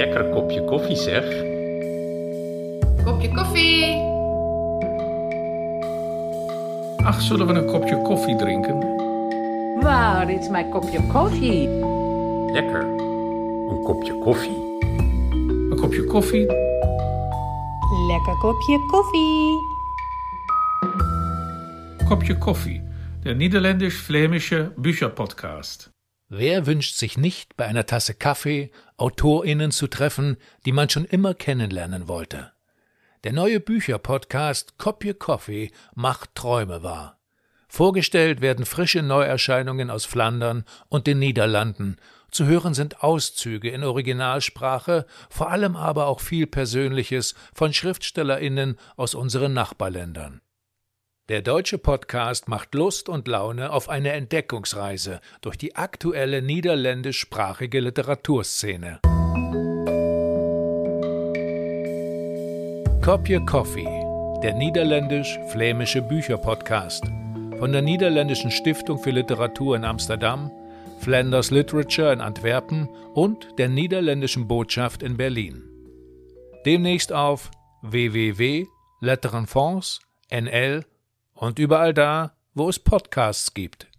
lekker kopje koffie zeg. Kopje koffie. Ach, zullen we een kopje koffie drinken? Waar is mijn kopje koffie? Lekker. Een kopje koffie. Een kopje koffie? Lekker kopje koffie. Kopje koffie. Der niederländisch-flämische Bücherpodcast. Wer wünscht sich nicht, bei einer Tasse Kaffee AutorInnen zu treffen, die man schon immer kennenlernen wollte? Der neue Bücherpodcast Kopje Coffee macht Träume wahr. Vorgestellt werden frische Neuerscheinungen aus Flandern und den Niederlanden. Zu hören sind Auszüge in Originalsprache, vor allem aber auch viel Persönliches von SchriftstellerInnen aus unseren Nachbarländern. Der deutsche Podcast macht Lust und Laune auf eine Entdeckungsreise durch die aktuelle niederländischsprachige Literaturszene. Kopje Coffee, der niederländisch-flämische Bücherpodcast von der Niederländischen Stiftung für Literatur in Amsterdam, Flanders Literature in Antwerpen und der Niederländischen Botschaft in Berlin. Demnächst auf www.letterenfonds.nl und überall da, wo es Podcasts gibt.